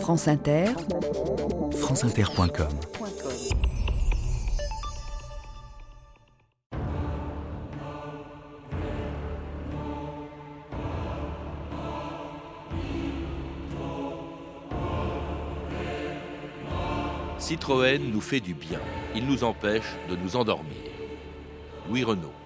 France Inter, franceinter.com Citroën nous fait du bien. Il nous empêche de nous endormir. Louis Renault. «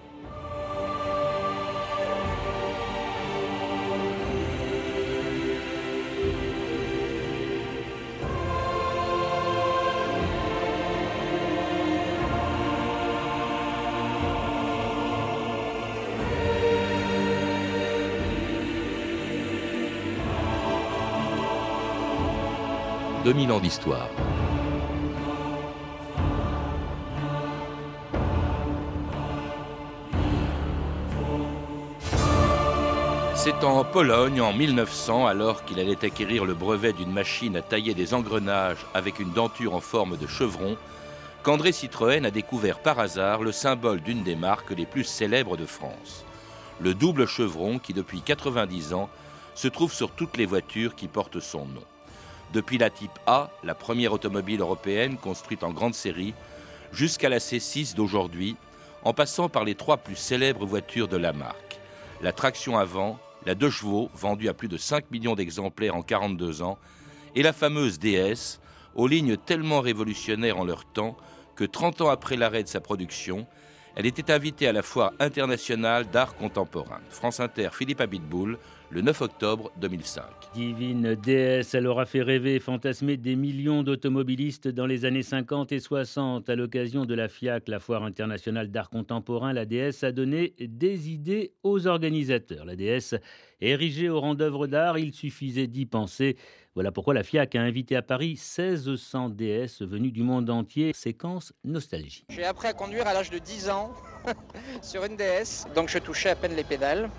2000 ans d'histoire. C'est en Pologne en 1900, alors qu'il allait acquérir le brevet d'une machine à tailler des engrenages avec une denture en forme de chevron, qu'André Citroën a découvert par hasard le symbole d'une des marques les plus célèbres de France. Le double chevron qui, depuis 90 ans, se trouve sur toutes les voitures qui portent son nom. Depuis la Type A, la première automobile européenne construite en grande série, jusqu'à la C6 d'aujourd'hui, en passant par les trois plus célèbres voitures de la marque. La traction avant, la 2 chevaux, vendue à plus de 5 millions d'exemplaires en 42 ans, et la fameuse DS, aux lignes tellement révolutionnaires en leur temps que 30 ans après l'arrêt de sa production, elle était invitée à la foire internationale d'art contemporain. France Inter, Philippe Abitboul, le 9 octobre 2005. Divine déesse, elle aura fait rêver et fantasmer des millions d'automobilistes dans les années 50 et 60. À l'occasion de la FIAC, la foire internationale d'art contemporain, la déesse a donné des idées aux organisateurs. La déesse, érigée au rang d'œuvre d'art, il suffisait d'y penser. Voilà pourquoi la FIAC a invité à Paris 1600 DS venues du monde entier. Séquence nostalgie. J'ai appris à conduire à l'âge de 10 ans sur une DS, donc je touchais à peine les pédales.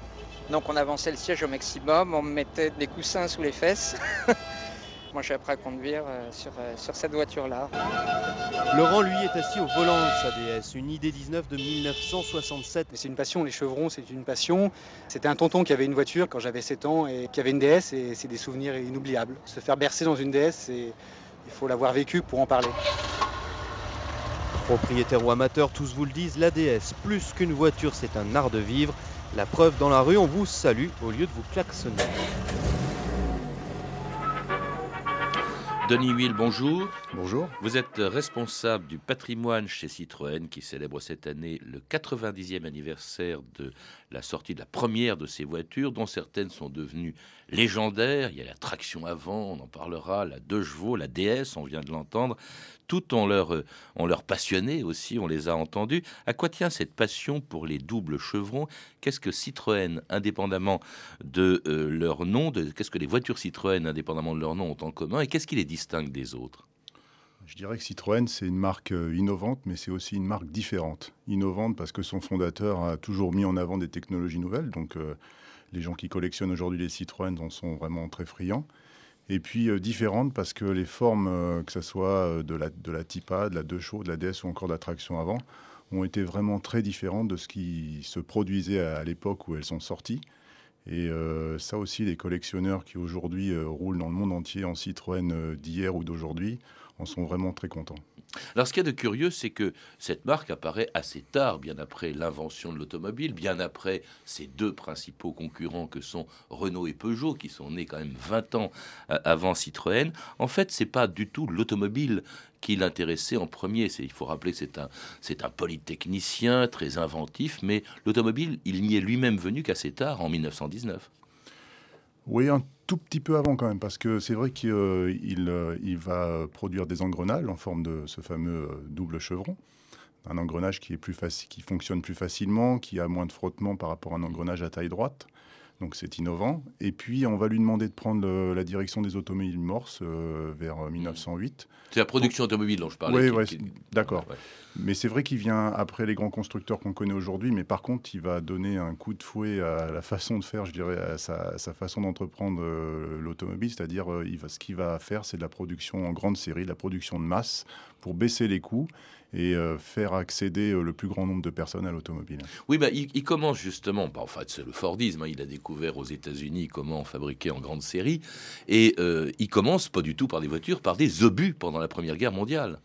Donc on avançait le siège au maximum, on mettait des coussins sous les fesses. Moi j'ai appris à conduire euh, sur, euh, sur cette voiture-là. Laurent, lui, est assis au volant de sa DS, une ID19 de 1967. C'est une passion, les chevrons, c'est une passion. C'était un tonton qui avait une voiture quand j'avais 7 ans et qui avait une DS et c'est des souvenirs inoubliables. Se faire bercer dans une DS, il faut l'avoir vécu pour en parler. Propriétaire ou amateur, tous vous le disent, la DS, plus qu'une voiture, c'est un art de vivre. La preuve dans la rue, on vous salue au lieu de vous klaxonner. Denis Will, bonjour. Bonjour. Vous êtes responsable du patrimoine chez Citroën qui célèbre cette année le 90e anniversaire de la sortie de la première de ces voitures, dont certaines sont devenues légendaires. Il y a la traction avant, on en parlera, la 2 chevaux, la DS, on vient de l'entendre. Toutes ont leur, euh, leur passionné aussi, on les a entendus. À quoi tient cette passion pour les doubles chevrons? Qu'est-ce que Citroën, indépendamment de euh, leur nom, qu'est-ce que les voitures Citroën, indépendamment de leur nom, ont en commun? Et qu'est-ce qui les distingue des autres je dirais que Citroën, c'est une marque euh, innovante, mais c'est aussi une marque différente. Innovante parce que son fondateur a toujours mis en avant des technologies nouvelles. Donc, les gens qui collectionnent aujourd'hui les Citroën en sont vraiment très friands. Et puis euh, différente parce que les formes, euh, que ce soit euh, de la, de la Type A, de la 2 chevaux, de la DS ou encore de avant, ont été vraiment très différentes de ce qui se produisait à, l'époque où elles sont sorties. Et ça aussi, les collectionneurs qui aujourd'hui roulent dans le monde entier en Citroën d'hier ou d'aujourd'hui en sont vraiment très contents. Alors ce qu'il y a de curieux, c'est que cette marque apparaît assez tard, bien après l'invention de l'automobile, bien après ces deux principaux concurrents que sont Renault et Peugeot, qui sont nés quand même 20 ans euh, avant Citroën. En fait, c'est pas du tout l'automobile qui l'intéressait en premier. Il faut rappeler que c'est un, c'est un polytechnicien très inventif, mais l'automobile, il n'y est lui-même venu qu'assez tard, en 1919. Oui, un tout petit peu avant quand même, parce que c'est vrai qu'il euh, euh, il va produire des engrenages en forme de ce fameux euh, double chevron. Un engrenage qui, est plus qui fonctionne plus facilement, qui a moins de frottement par rapport à un engrenage à taille droite. Donc c'est innovant. Et puis on va lui demander de prendre la direction des automobiles Morse vers 1908. C'est la production automobile dont je parlais. Oui, d'accord. Mais c'est vrai qu'il vient après les grands constructeurs qu'on connaît aujourd'hui, mais par contre, il va donner un coup de fouet à la façon de faire, je dirais, à sa, façon d'entreprendre euh, l'automobile. C'est-à-dire, euh, ce qu'il va faire, c'est de la production en grande série, de la production de masse pour baisser les coûts et euh, faire accéder le plus grand nombre de personnes à l'automobile. Oui, bah, il, commence justement, bah, en fait, c'est le Fordisme. Hein. il a découvert aux États-Unis comment fabriquer en grande série. Et il commence pas du tout par des voitures, par des obus pendant la Première Guerre mondiale.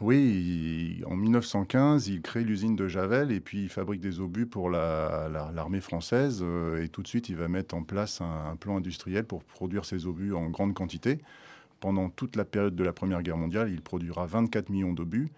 Oui, en 1915, il crée l'usine de Javel et puis il fabrique des obus pour l'armée française. et tout de suite, il va mettre en place un, un, plan industriel pour produire ces obus en grande quantité. Pendant toute la période de la Première Guerre mondiale, il produira 24 millions d'obus.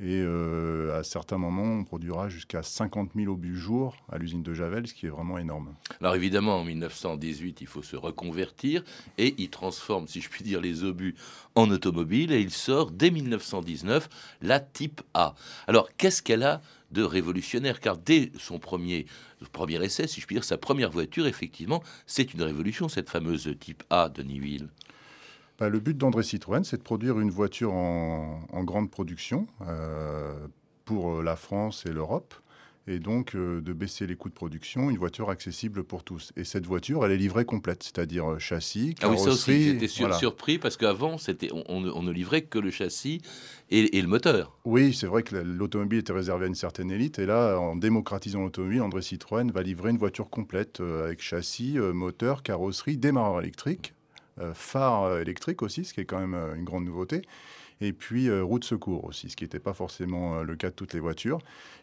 Et euh, à certains moments, on produira jusqu'à 50 000 obus jour à l'usine de Javel, ce qui est vraiment énorme. Alors évidemment, en 1918, il faut se reconvertir et il transforme, si je puis dire, les obus en automobile et il sort dès 1919 la Type A. Alors qu'est-ce qu'elle a de révolutionnaire? Car dès son premier, premier essai, si je puis dire, sa première voiture, effectivement, c'est une révolution, cette fameuse Type A de Niville. Bah, le but d'André Citroën, c'est de produire une voiture en, grande production euh, pour euh, la France et l'Europe, et donc euh, de baisser les coûts de production, une voiture accessible pour tous. Et cette voiture, elle est livrée complète, c'est-à-dire châssis, carrosserie. Ah oui, ça aussi, j'étais surpris parce qu'avant, c'était, on, ne livrait que le châssis et, le moteur. Oui, c'est vrai que l'automobile était réservée à une certaine élite, et là, en démocratisant l'automobile, André Citroën va livrer une voiture complète avec châssis, moteur, carrosserie, démarreur électrique euh, phare euh, électrique aussi, ce qui est quand même euh, une grande nouveauté et puis roue de secours aussi, ce qui n'était pas forcément le cas de toutes les voitures.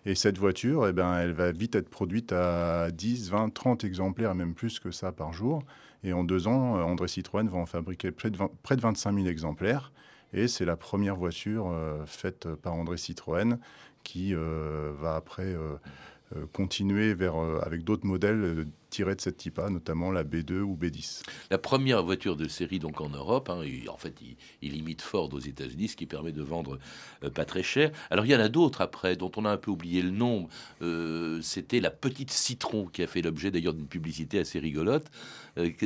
Et cette voiture, eh ben, elle va vite être produite à 10, 20, 30 exemplaires, même plus que ça par jour. Et en deux ans, André Citroën va en fabriquer près de, près de 25 000 exemplaires. Et c'est la première voiture faite par André Citroën qui va après euh, continuer vers, euh, avec d'autres modèles euh, tirés de cette type A, notamment la B2 ou B10. La première voiture de série donc en Europe, hein, en fait il, imite Ford aux États-Unis, ce qui permet de vendre pas très cher. Alors il y en a d'autres après, dont on a un peu oublié le nom. C'était la petite Citron qui a fait l'objet d'ailleurs d'une publicité assez rigolote.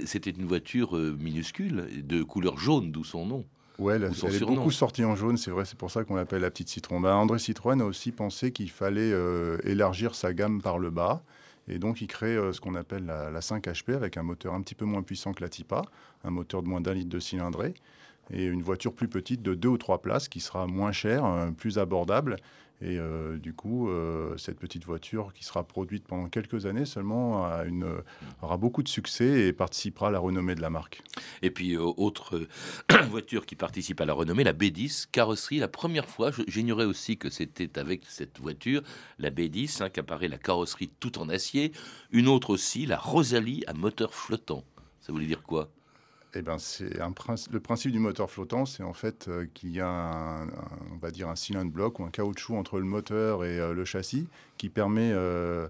C'était une voiture minuscule de couleur jaune, d'où son nom. Ouais, elle, est beaucoup sortie en jaune, c'est vrai, c'est pour ça qu'on l'appelle la petite citron. Bah, André Citroën a aussi pensé qu'il fallait euh, élargir sa gamme par le bas. Et donc, il crée euh, ce qu'on appelle la, 5HP avec un moteur un petit peu moins puissant que la Tipa, un moteur de moins d'un litre de cylindrée, et une voiture plus petite de deux ou trois places qui sera moins chère, euh, plus abordable et euh, du coup, euh, cette petite voiture qui sera produite pendant quelques années seulement aura beaucoup de succès et participera à la renommée de la marque. Et puis, euh, autre voiture qui participe à la renommée, la B10, carrosserie. La première fois, j'ignorais aussi que c'était avec cette voiture, la B10, hein, qu'apparaît la carrosserie tout en acier. Une autre aussi, la Rosalie à moteur flottant. Ça voulait dire quoi? Eh ben, c'est le principe du moteur flottant, c'est en fait euh, qu'il y a un, on va dire un cylindre bloc ou un caoutchouc entre le moteur et euh, le châssis qui permet euh,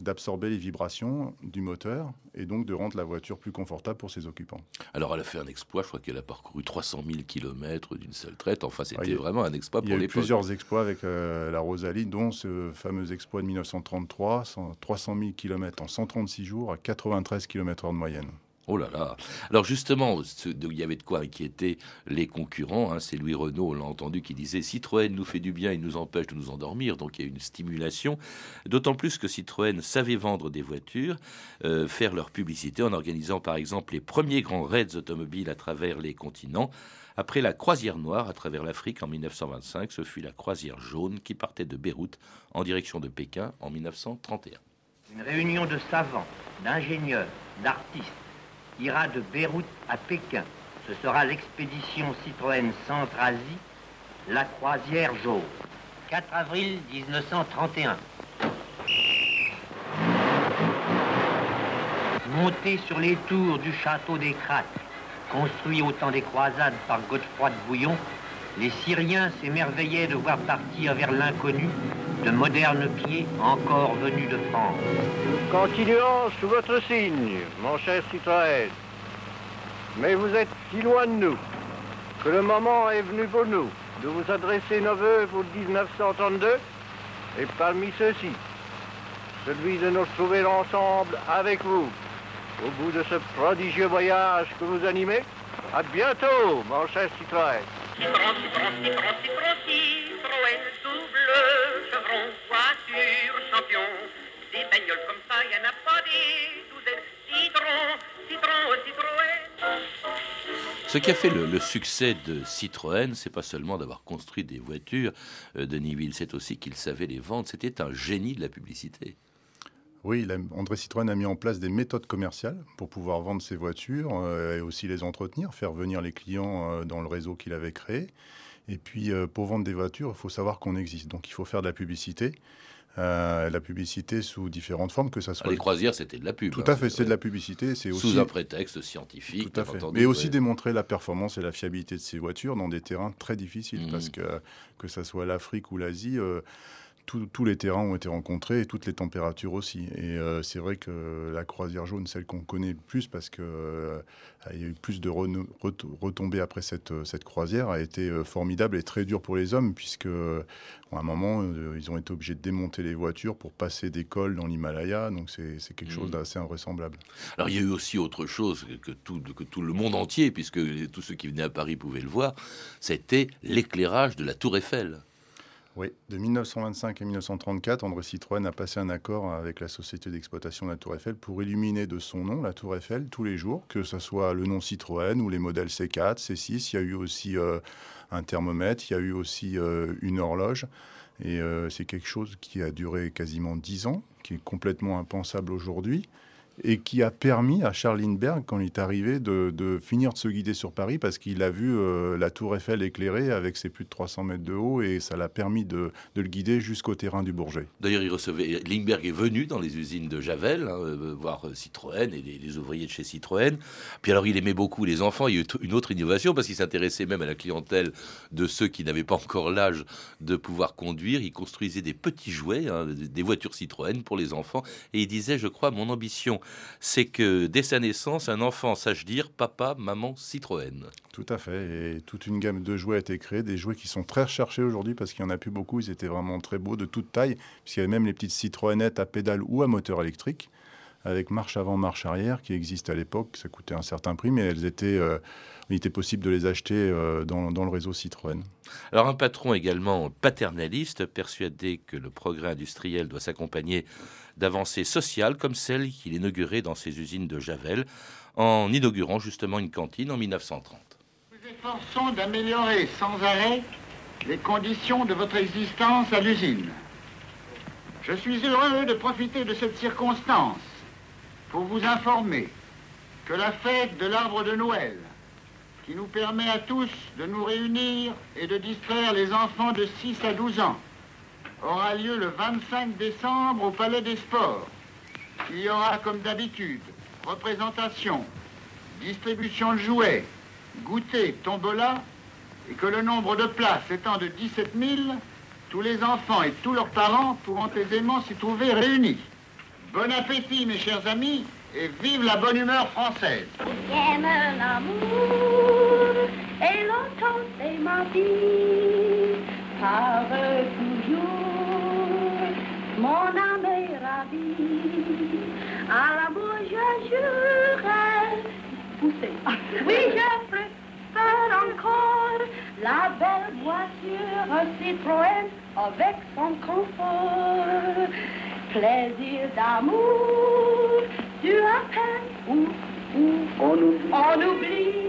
d'absorber les vibrations du moteur et donc de rendre la voiture plus confortable pour ses occupants. Alors elle a fait un exploit, je crois qu'elle a parcouru 300 000 km d'une seule traite, enfin c'était vraiment un exploit pour l'époque. Il y a eu plusieurs exploits avec la Rosalie, dont ce fameux exploit de 1933, 300 000 km en 136 jours à 93 km/h de moyenne. Oh là là. Alors justement, il y avait de quoi inquiéter les concurrents. Hein. C'est Louis Renault, on l'a entendu, qui disait Citroën nous fait du bien, il nous empêche de nous endormir. Donc il y a une stimulation. D'autant plus que Citroën savait vendre des voitures, euh, faire leur publicité en organisant par exemple les premiers grands raids automobiles à travers les continents. Après la croisière noire à travers l'Afrique en 1925, ce fut la croisière jaune qui partait de Beyrouth en direction de Pékin en 1931. Une réunion de savants, d'ingénieurs, d'artistes ira de Beyrouth à Pékin. Ce sera l'expédition Citroën Centre-Asie, la croisière jaune. 4 avril 1931. Monté sur les tours du château des Crates, construit au temps des croisades par Godefroy de Bouillon, les Syriens s'émerveillaient de voir partir vers l'inconnu de modernes pieds encore venus de France. Continuons sous votre signe, mon cher Citroën. Mais vous êtes si loin de nous que le moment est venu pour nous de vous adresser nos voeux pour 1932 et parmi ceux-ci, celui de nous retrouver ensemble avec vous au bout de ce prodigieux voyage que vous animez. À bientôt, mon cher Citroën. Citroën, Citroën, Citroën, Citroën, Citroën, double chevron, voiture champion. Des bagnoles comme ça, il n'y en a pas des douzaines. Citroën, Citroën, Citroën. Ce qui a fait le, succès de Citroën, c'est pas seulement d'avoir construit des voitures, euh, de Niville, c'est aussi qu'il savait les vendre. C'était un génie de la publicité. Oui, André Citroën a mis en place des méthodes commerciales pour pouvoir vendre ses voitures et aussi les entretenir, faire venir les clients dans le réseau qu'il avait créé. Et puis, pour vendre des voitures, il faut savoir qu'on existe. Donc, il faut faire de la publicité. Euh, la publicité sous différentes formes, que ça soit. les croisières, c'était de la pub. Tout à hein, fait, c'est de la publicité. C'est aussi sous un prétexte scientifique. Tout à fait. Mais aussi démontrer la performance et la fiabilité de ces voitures dans des terrains très difficiles, mmh. parce que que ça soit l'Afrique ou l'Asie. Euh, tous les terrains ont été rencontrés et toutes les températures aussi. Et euh, c'est vrai que la croisière jaune, celle qu'on connaît le plus parce qu'il euh, y a eu plus de retombées après cette, cette croisière, a été euh, formidable et très dur pour les hommes puisque à un moment, ils ont été obligés de démonter les voitures pour passer des cols dans l'Himalaya. Donc c'est quelque chose mmh. d'assez invraisemblable. Alors il y a eu aussi autre chose que tout, que tout le monde entier, puisque tous ceux qui venaient à Paris pouvaient le voir, c'était l'éclairage de la tour Eiffel. Oui, de 1925 à 1934, André Citroën a passé un accord avec la société d'exploitation de la Tour Eiffel pour illuminer de son nom la Tour Eiffel tous les jours, que ce soit le nom Citroën ou les modèles C4, C6. Il y a eu aussi euh, un thermomètre, il y a eu aussi euh, une horloge. Et euh, c'est quelque chose qui a duré quasiment dix ans, qui est complètement impensable aujourd'hui et qui a permis à Charles Lindbergh, quand il est arrivé, de, finir de se guider sur Paris parce qu'il a vu euh, la tour Eiffel éclairée avec ses plus de 300 mètres de haut et ça l'a permis de, le guider jusqu'au terrain du Bourget. D'ailleurs, il recevait Lindbergh est venu dans les usines de Javel hein, euh, voir euh, Citroën et les, ouvriers de chez Citroën. Puis alors, il aimait beaucoup les enfants. Il y a eu une autre innovation parce qu'il s'intéressait même à la clientèle de ceux qui n'avaient pas encore l'âge de pouvoir conduire. Il construisait des petits jouets, hein, des voitures Citroën pour les enfants et il disait, je crois, mon ambition c'est que dès sa naissance, un enfant sache dire papa, maman, Citroën. Tout à fait. Et toute une gamme de jouets a été créée, des jouets qui sont très recherchés aujourd'hui parce qu'il n'y en a plus beaucoup. Ils étaient vraiment très beaux, de toute taille, puisqu'il y avait même les petites Citroënettes à pédale ou à moteur électrique, avec marche avant, marche arrière, qui existent à l'époque. Ça coûtait un certain prix, mais elles étaient. Euh, il était possible de les acheter euh, dans, dans, le réseau Citroën. Alors un patron également paternaliste, persuadé que le progrès industriel doit s'accompagner d'avancées sociales comme celle qu'il inaugurait dans ses usines de Javel en inaugurant justement une cantine en 1930. Nous efforçons d'améliorer sans arrêt les conditions de votre existence à l'usine. Je suis heureux de profiter de cette circonstance pour vous informer que la fête de l'arbre de Noël, qui nous permet à tous de nous réunir et de distraire les enfants de 6 à 12 ans, aura lieu le 25 décembre au Palais des Sports. Il y aura, comme d'habitude, représentation, distribution de jouets, goûter, tombola, et que le nombre de places étant de 17 000, tous les enfants et tous leurs parents pourront aisément s'y trouver réunis. Bon appétit, mes chers amis, et vive la bonne humeur française. Mon âme est ravie. À l'amour, je jurerai. Poussez. Oui, je préfère encore la belle voiture Citroën avec son confort. Plaisir d'amour, tu appelles ou, ou on, oublie. on oublie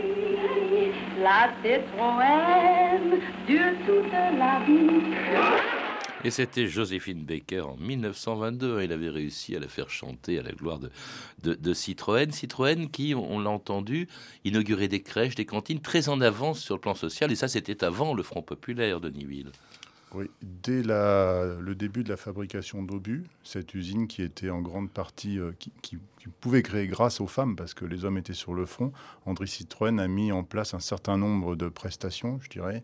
la Citroën dure toute la vie. Et c'était Joséphine Baker en 1922. Il avait réussi à la faire chanter à la gloire de, Citroën. Citroën qui, on l'a entendu, inaugurait des crèches, des cantines très en avance sur le plan social. Et ça, c'était avant le Front populaire de Niville. Oui, dès le début de la fabrication d'obus, cette usine qui était en grande partie, euh, qui, pouvait créer grâce aux femmes parce que les hommes étaient sur le front, André Citroën a mis en place un certain nombre de prestations, je dirais,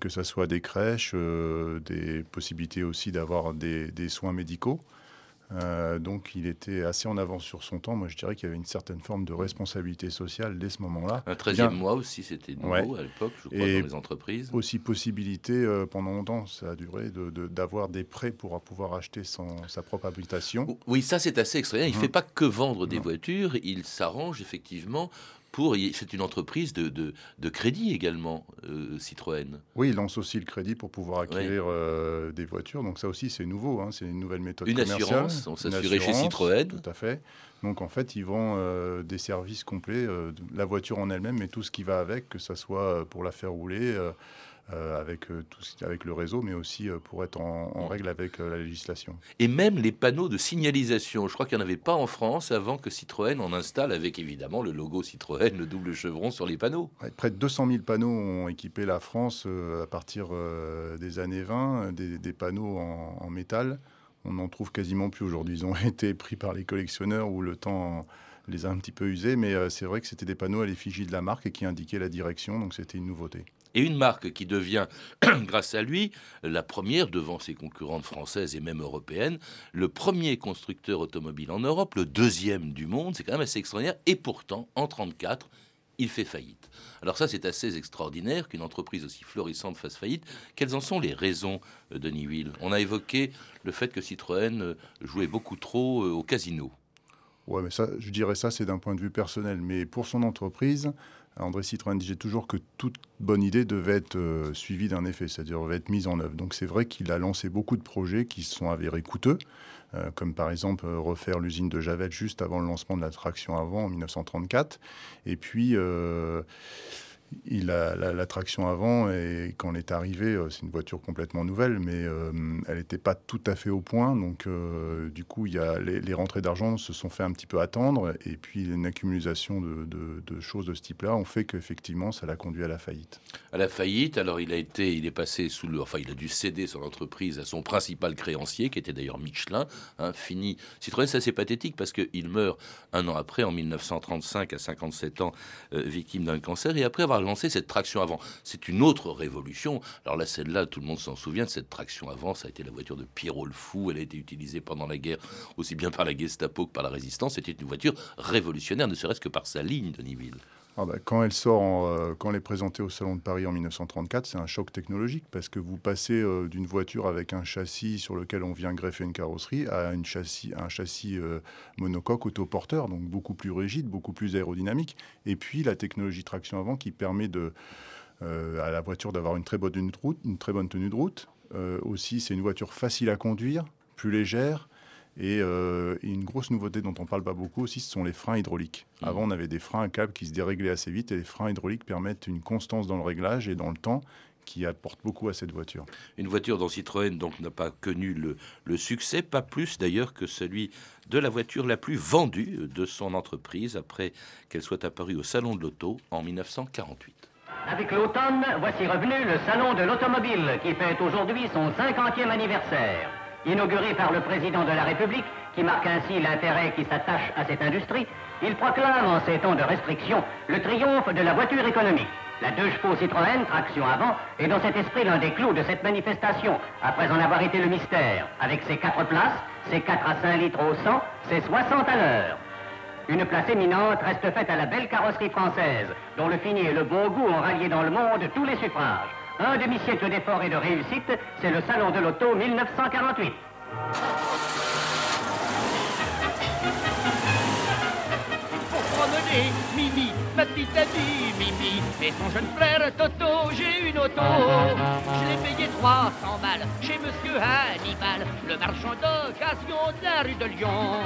que ce soit des crèches, euh, des possibilités aussi d'avoir des, soins médicaux. Euh, donc il était assez en avance sur son temps. Moi je dirais qu'il y avait une certaine forme de responsabilité sociale dès ce moment-là. Un 13e mois aussi, c'était nouveau à l'époque, je crois, dans les entreprises. Aussi possibilité, pendant longtemps, ça a duré, d'avoir des prêts pour pouvoir acheter sa propre habitation. Oui, ça c'est assez extraordinaire. Il ne fait pas que vendre des voitures, il s'arrange effectivement c'est une entreprise de, de, crédit également, euh, Citroën. Oui, il lance aussi le crédit pour pouvoir acquérir euh, des voitures. Donc ça aussi, c'est nouveau. Hein, c'est une nouvelle méthode une Assurance, on s'assurait chez Citroën. Tout à fait. Donc en fait, ils vendent euh, des services complets, la voiture en elle-même, mais tout ce qui va avec, que ce soit pour la faire rouler avec, euh, tout, avec le réseau, mais aussi euh, pour être en, Mm. règle avec la législation. Et même les panneaux de signalisation. Je crois qu'il n'y en avait pas en France avant que Citroën en installe avec évidemment le logo Citroën, le double chevron sur les panneaux. Ouais, près de 200 000 panneaux ont équipé la France à partir des années 20, des, des panneaux en, en, métal. On n'en trouve quasiment plus aujourd'hui. Ils ont été pris par les collectionneurs ou le temps les a un petit peu usés, mais c'est vrai que c'était des panneaux à l'effigie de la marque et qui indiquaient la direction, donc c'était une nouveauté. Et une marque qui devient, grâce à lui, la première devant ses concurrentes françaises et même européennes, le premier constructeur automobile en Europe, le deuxième du monde, c'est quand même assez extraordinaire. Et pourtant, en 1934, il fait faillite. Alors ça, c'est assez extraordinaire qu'une entreprise aussi florissante fasse faillite. Quelles en sont les raisons, Denis Will On a évoqué le fait que Citroën jouait beaucoup trop au casino. Ouais, mais ça, je dirais ça, c'est d'un point de vue personnel. Mais pour son entreprise, André Citroën disait toujours que toute bonne idée devait être euh, suivie d'un effet, c'est-à-dire devait être mise en œuvre. Donc c'est vrai qu'il a lancé beaucoup de projets qui se sont avérés coûteux, euh, comme par exemple euh, refaire l'usine de Javel juste avant le lancement de la traction avant en 1934. Et puis il a la, la, traction avant et quand elle est arrivée, c'est une voiture complètement nouvelle, mais euh, elle n'était pas tout à fait au point. Donc, euh, du coup, y a les, rentrées d'argent se sont fait un petit peu attendre, et puis une accumulation de, choses de ce type-là ont fait qu'effectivement, ça l'a conduit à la faillite. À la faillite, alors il a été, il est passé sous le, enfin, il a dû céder son entreprise à son principal créancier, qui était d'ailleurs Michelin. Hein, fini. Citroën, c'est assez pathétique parce qu'il meurt un an après, en 1935, à 57 ans, euh, victime d'un cancer, et après avoir lancé cette traction avant. C'est une autre révolution. Alors là, celle-là, tout le monde s'en souvient cette traction avant. Ça a été la voiture de Pierrot le Fou. Elle a été utilisée pendant la guerre, aussi bien par la Gestapo que par la résistance. C'était une voiture révolutionnaire, ne serait-ce que par sa ligne de Niville. Ah bah, quand elle sort, euh, quand elle est présentée au Salon de Paris en 1934, c'est un choc technologique parce que vous passez euh, d'une voiture avec un châssis sur lequel on vient greffer une carrosserie à un châssis euh, monocoque autoporteur, donc beaucoup plus rigide, beaucoup plus aérodynamique. Et puis la technologie traction avant qui permet à la voiture d'avoir une très bonne tenue de route. Aussi, c'est une voiture facile à conduire, plus légère. Et euh, une grosse nouveauté dont on parle pas beaucoup aussi, ce sont les freins hydrauliques. Mmh. Avant, on avait des freins à câble qui se déréglaient assez vite et les freins hydrauliques permettent une constance dans le réglage et dans le temps qui apporte beaucoup à cette voiture. Une voiture dont Citroën donc n'a pas connu le, le, succès, pas plus d'ailleurs que celui de la voiture la plus vendue de son entreprise après qu'elle soit apparue au Salon de l'Auto en 1948. Avec l'automne, voici revenu le Salon de l'Automobile qui fête aujourd'hui son 50e anniversaire. Inauguré par le président de la République, qui marque ainsi l'intérêt qui s'attache à cette industrie, il proclame en ces temps de restriction le triomphe de la voiture économique. La deux chevaux Citroën, traction avant, est dans cet esprit l'un des clous de cette manifestation, après en avoir été le mystère, avec ses quatre places, ses 4 à 5 litres au 100, ses 60 à l'heure. Une place éminente reste faite à la belle carrosserie française, dont le fini et le bon goût ont rallié dans le monde tous les suffrages. Un demi-siècle d'efforts et de réussite, c'est le Salon de l'Auto 1948. promener, Mimi, ma petite Mimi, et son jeune frère Toto, j'ai une auto. Je l'ai payé 300 balles chez Monsieur Hannibal, le marchand d'occasion de la rue de Lyon.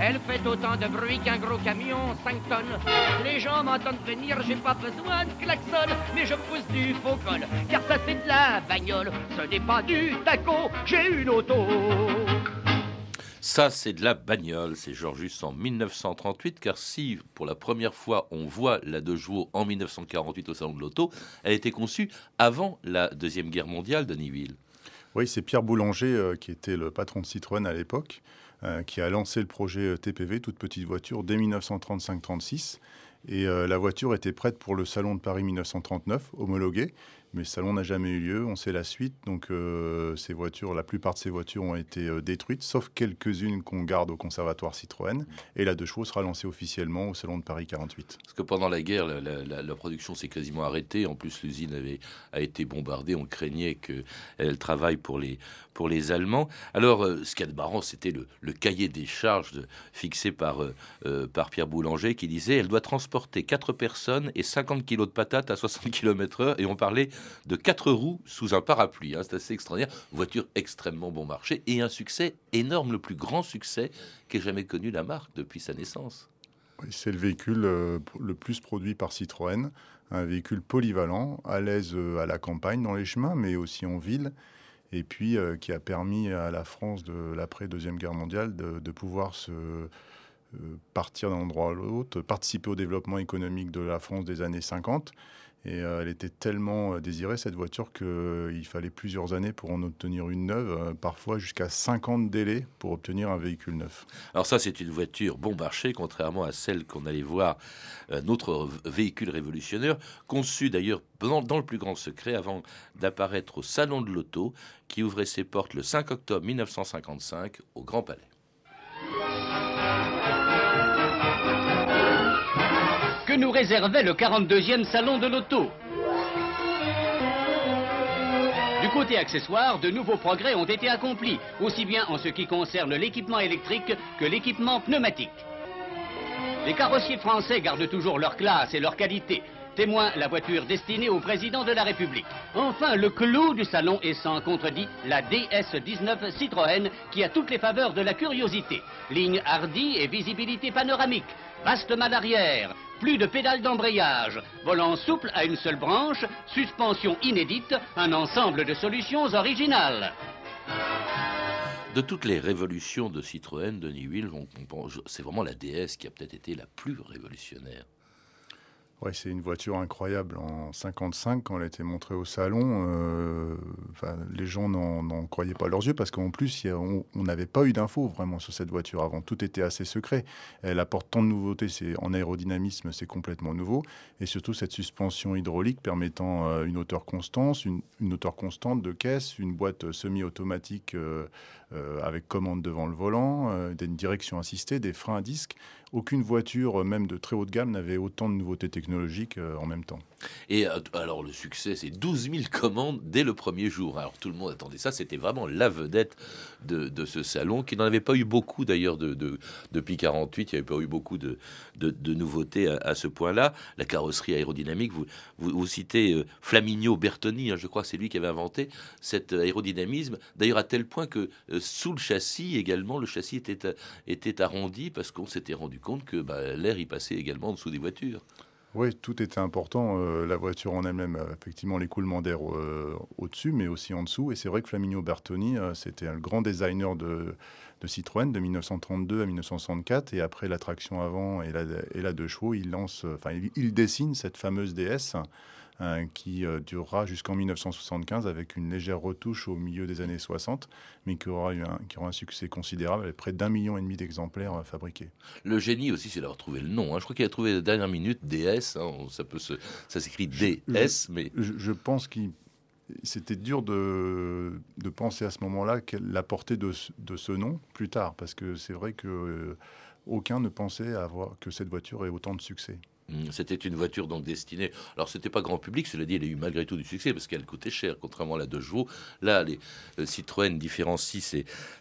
Elle fait autant de bruit qu'un gros camion, 5 tonnes. Les gens m'entendent venir, j'ai pas besoin de klaxon, mais je pousse du faux col, car ça c'est de la bagnole, ce n'est pas du taco, j'ai une auto. Ça, c'est de la bagnole, c'est juste en 1938, car si pour la première fois on voit la jours en 1948 au Salon de l'Auto, elle a été conçue avant la Deuxième Guerre mondiale de Niville. Oui, c'est Pierre Boulanger euh, qui était le patron de Citroën à l'époque, euh, qui a lancé le projet TPV, toute petite voiture, dès 1935-36. Et euh, la voiture était prête pour le Salon de Paris 1939, homologuée. Mais ce salon n'a jamais eu lieu, on sait la suite. Donc euh, ces voitures, la plupart de ces voitures ont été euh, détruites, sauf quelques-unes qu'on garde au conservatoire Citroën. Et la deux chevaux sera lancée officiellement au salon de Paris 48. Parce que pendant la guerre, la, production s'est quasiment arrêtée. En plus, l'usine avait a été bombardée. On craignait qu'elle travaille pour les pour les Allemands. Alors, euh, ce qu'il y a de marrant, c'était le, le, cahier des charges fixé par par Pierre Boulanger qui disait elle doit transporter 4 personnes et 50 kilos de patates à 60 km/h. Et on parlait de quatre roues sous un parapluie. Hein, c'est assez extraordinaire. Voiture extrêmement bon marché et un succès énorme, le plus grand succès qu'ait jamais connu la marque depuis sa naissance. C'est le véhicule euh, le plus produit par Citroën. un véhicule polyvalent, à l'aise à la campagne, dans les chemins, mais aussi en ville, et puis qui a permis à la France de l'après-deuxième guerre mondiale de, pouvoir se partir d'un endroit à l'autre, participer au développement économique de la France des années 50 et euh, elle était tellement euh, désirée, cette voiture, qu'il euh, fallait plusieurs années pour en obtenir une neuve, parfois jusqu'à 50 délais pour obtenir un véhicule neuf. Alors ça, c'est une voiture bon marché, contrairement à celle qu'on allait voir, notre véhicule révolutionnaire, conçu d'ailleurs dans, dans, le plus grand secret avant d'apparaître au Salon de l'Auto, qui ouvrait ses portes le 5 octobre 1955 au Grand Palais. Que nous réservait le 42e salon de l'auto. Du côté accessoire, de nouveaux progrès ont été accomplis, aussi bien en ce qui concerne l'équipement électrique que l'équipement pneumatique. Les carrossiers français gardent toujours leur classe et leur qualité, témoin la voiture destinée au président de la République. Enfin, le clou du salon est sans contredit la DS19 Citroën qui a toutes les faveurs de la curiosité. Ligne hardie et visibilité panoramique, vaste mal arrière, plus de pédales d'embrayage, volant souple à une seule branche, suspension inédite, un ensemble de solutions originales. De toutes les révolutions de Citroën, Denis Will, c'est vraiment la DS qui a peut-être été la plus révolutionnaire. C'est une voiture incroyable. En 55, quand elle a été montrée au salon, euh, les gens n'en croyaient pas leurs yeux parce qu'en plus, on n'avait pas eu d'infos vraiment sur cette voiture avant. Tout était assez secret. Elle apporte tant de nouveautés. En aérodynamisme, c'est complètement nouveau. Et surtout, cette suspension hydraulique permettant euh, une hauteur constante, une, hauteur constante de caisse, une boîte semi-automatique euh, avec commande devant le volant, une direction assistée, des freins à disque aucune voiture, même de très haut de gamme, n'avait autant de nouveautés technologiques euh, en même temps. Et euh, alors le succès, c'est 12 000 commandes dès le premier jour. Alors tout le monde attendait ça, c'était vraiment la vedette de, ce salon, qui n'en avait pas eu beaucoup d'ailleurs de, depuis 48, il n'y avait pas eu beaucoup de, nouveautés à, ce point-là. La carrosserie aérodynamique, vous, vous, citez euh, Flaminio Bertoni, hein, je crois que c'est lui qui avait inventé cet aérodynamisme, d'ailleurs à tel point que sous le châssis également, le châssis était, était arrondi parce qu'on s'était rendu compte que bah, l'air y passait également en dessous des voitures. Oui, tout était important. Euh, la voiture en elle-même, euh, effectivement, l'écoulement d'air euh, au-dessus, mais aussi en dessous. Et c'est vrai que Flaminio Bertoni, c'était un grand designer de, Citroën de 1932 à 1964. Et après la traction avant et la, deux chevaux, il, lance, il dessine cette fameuse DS qui euh, durera jusqu'en 1975 avec une légère retouche au milieu des années 60, mais qui aura, eu un, qui aura un succès considérable avec près d'un million et demi d'exemplaires euh, fabriqués. Le génie aussi, c'est d'avoir trouvé le nom. Hein. Je crois qu'il a trouvé la dernière minute DS. Hein. ça peut se, ça s'écrit DS, mais je, pense qu'il c'était dur de, de, penser à ce moment-là la portée de, de, ce nom plus tard, parce que c'est vrai que aucun ne pensait avoir que cette voiture ait autant de succès. Mm, c'était une voiture donc destinée. Alors c'était pas grand public, cela dit, elle a eu malgré tout du succès parce qu'elle coûtait cher, contrairement à la deux chevaux. Là, les euh, Citroën différencient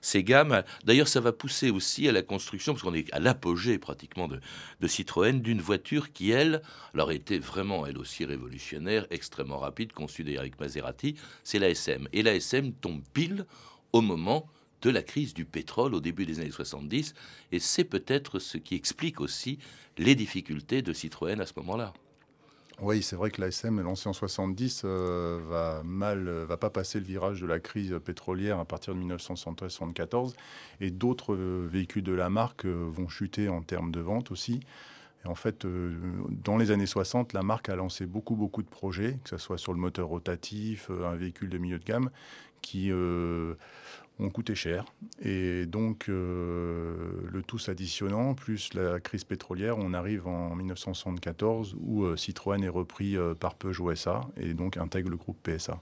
ces, gammes. D'ailleurs, ça va pousser aussi à la construction, parce qu'on est à l'apogée pratiquement de, de Citroën, d'une voiture qui, elle, alors était vraiment elle aussi révolutionnaire, extrêmement rapide, conçue d'ailleurs avec Maserati. C'est la SM. Et la SM tombe pile au moment de la crise du pétrole au début des années 70, et c'est peut-être ce qui explique aussi les difficultés de Citroën à ce moment-là. Oui, c'est vrai que l'ASM, lancée en 70, euh, va mal, euh, va pas passer le virage de la crise pétrolière à partir de 1973-74, et d'autres euh, véhicules de la marque vont chuter en termes de vente aussi. Et en fait, dans les années 60, la marque a lancé beaucoup, beaucoup de projets, que ce soit sur le moteur rotatif, un véhicule de milieu de gamme, qui ont coûté cher. Et donc, euh, le tout s'additionnant, plus la crise pétrolière, on arrive en 1974 où euh, Citroën est repris euh, par Peugeot SA et donc intègre le groupe PSA.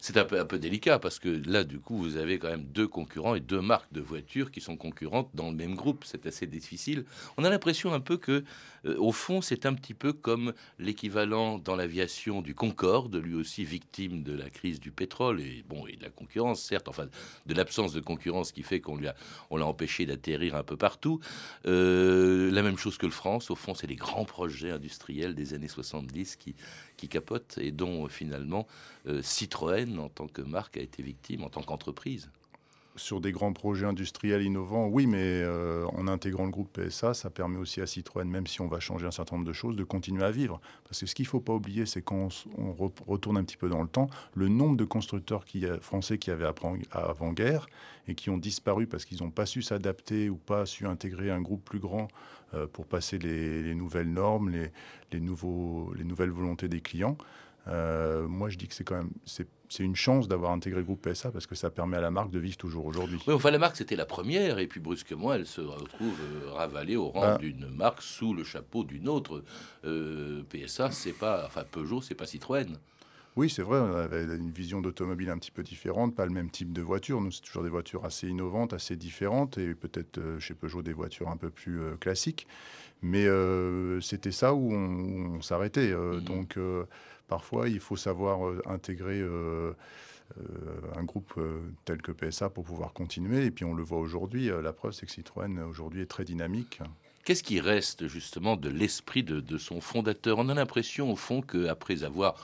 C'est un peu, délicat parce que là, du coup, vous avez quand même deux concurrents et deux marques de voitures qui sont concurrentes dans le même groupe. C'est assez difficile. On a l'impression un peu que, euh, au fond, c'est un petit peu comme l'équivalent dans l'aviation du Concorde, lui aussi victime de la crise du pétrole et bon et de la concurrence, certes, enfin de l'absence de concurrence qui fait qu'on lui a, on l'a empêché d'atterrir un peu partout. Euh, la même chose que le France. Au fond, c'est les grands projets industriels des années 70 qui qui capotent et dont finalement euh, En tant que marque, a été victime, en tant qu'entreprise. sur des grands projets industriels innovants, oui, mais euh, en intégrant le groupe PSA, ça permet aussi à Citroën, même si on va changer un certain nombre de choses, de continuer à vivre. Parce que ce qu'il ne faut pas oublier, c'est quand on, retourne un petit peu dans le temps, le nombre de constructeurs qui, français qui avaient avant-guerre et qui ont disparu parce qu'ils n'ont pas su s'adapter ou pas su intégrer un groupe plus grand euh, pour passer les, nouvelles normes, les nouvelles volontés des clients. Euh, moi, je dis que c'est quand même c'est une chance d'avoir intégré le groupe PSA parce que ça permet à la marque de vivre toujours aujourd'hui. Oui, enfin la marque c'était la première et puis brusquement elle se retrouve euh, ravalée au rang ben d'une marque sous le chapeau d'une autre. Euh, PSA c'est pas, enfin Peugeot c'est pas Citroën. Oui, c'est vrai, on avait une vision d'automobile un petit peu différente, pas le même type de voiture. Nous, c'est toujours des voitures assez innovantes, assez différentes, et peut-être chez Peugeot des voitures un peu plus classiques. Mais c'était ça où on, s'arrêtait. Mmh. Donc Parfois, il faut savoir euh, intégrer euh, euh, un groupe tel que PSA pour pouvoir continuer. Et puis on le voit aujourd'hui, la preuve c'est que Citroën aujourd'hui est très dynamique. Qu'est-ce qui reste justement de l'esprit de, de, son fondateur? On a l'impression au fond qu'après avoir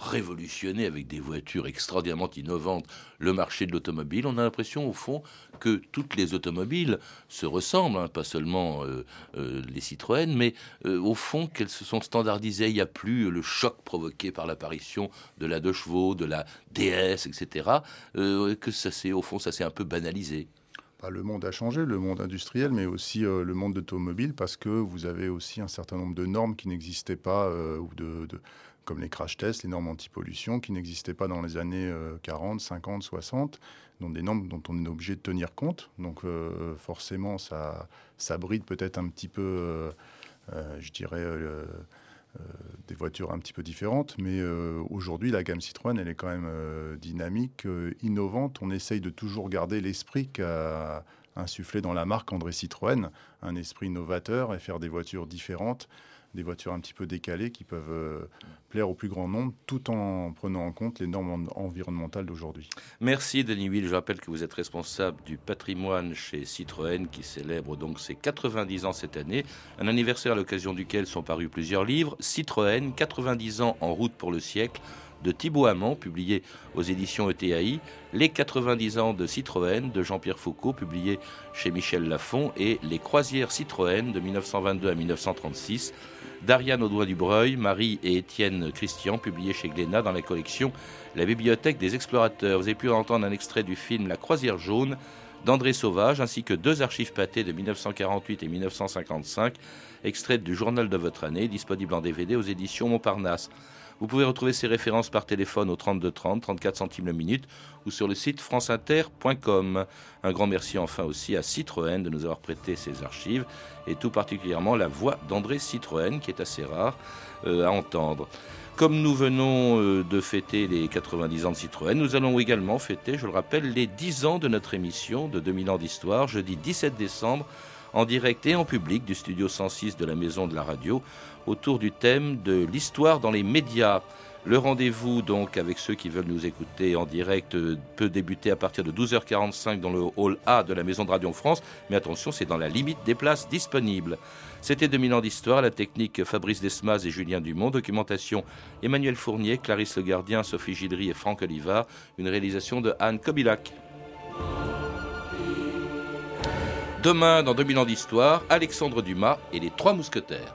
révolutionner avec des voitures extraordinairement innovantes le marché de l'automobile. On a l'impression, au fond, que toutes les automobiles se ressemblent, hein, pas seulement euh, euh, les Citroën, mais euh, au fond qu'elles se sont standardisées. Il n'y a plus le choc provoqué par l'apparition de la deux chevaux, de la DS, etc. que ça s'est, au fond, ça s'est un peu banalisé. Bah, le monde a changé, le monde industriel, mais aussi le monde d'automobile, parce que vous avez aussi un certain nombre de normes qui n'existaient pas, ou de, comme les crash tests, les normes anti-pollution qui n'existaient pas dans les années 40, 50, 60, donc des normes dont on est obligé de tenir compte. Donc euh, forcément, ça, ça bride peut-être un petit peu, euh, euh, je dirais, des voitures un petit peu différentes. Mais aujourd'hui, la gamme Citroën, elle est quand même dynamique, innovante. On essaye de toujours garder l'esprit qu'a insufflé dans la marque André Citroën, un esprit novateur et faire des voitures différentes des voitures un petit peu décalées qui peuvent euh, plaire au plus grand nombre tout en prenant en compte les normes environnementales d'aujourd'hui. Merci Denis Will. Je rappelle que vous êtes responsable du patrimoine chez Citroën qui célèbre donc ses 90 ans cette année, un anniversaire à l'occasion duquel sont parus plusieurs livres. Citroën, 90 ans en route pour le siècle de Thibaut Amand, publié aux éditions ETAI, Les 90 ans de Citroën de Jean-Pierre Foucault, publié chez Michel Lafon, et Les croisières Citroën de 1922 à 1936 d'Ariane Audouin-Dubreuil, Marie et Étienne Christian, publié chez Glénat dans la collection La Bibliothèque des Explorateurs. Vous avez pu entendre un extrait du film La Croisière jaune d'André Sauvage, ainsi que deux archives pâtées de 1948 et 1955, extraites du journal de votre année, disponible en DVD aux éditions Montparnasse. Vous pouvez retrouver ces références par téléphone au 32 30, 34 centimes la minute ou sur le site franceinter.com. Un grand merci enfin aussi à Citroën de nous avoir prêté ces archives et tout particulièrement la voix d'André Citroën qui est assez rare euh, à entendre. Comme nous venons euh, de fêter les 90 ans de Citroën, nous allons également fêter, je le rappelle, les 10 ans de notre émission de 2000 ans d'histoire, jeudi 17 décembre, en direct et en public du studio 106 de la Maison de la Radio autour du thème de l'histoire dans les médias. Le rendez-vous donc avec ceux qui veulent nous écouter en direct euh, peut débuter à partir de 12h45 dans le hall A de la Maison de Radio France, mais attention, c'est dans la limite des places disponibles. C'était 2000 ans d'histoire, la technique Fabrice Desmas et Julien Dumont, documentation Emmanuel Fournier, Clarisse Le Gardien, Sophie Gidry et Franck Olivard, une réalisation de Anne Kobilac. Demain, dans 2000 ans d'histoire, Alexandre Dumas et les Trois Mousquetaires.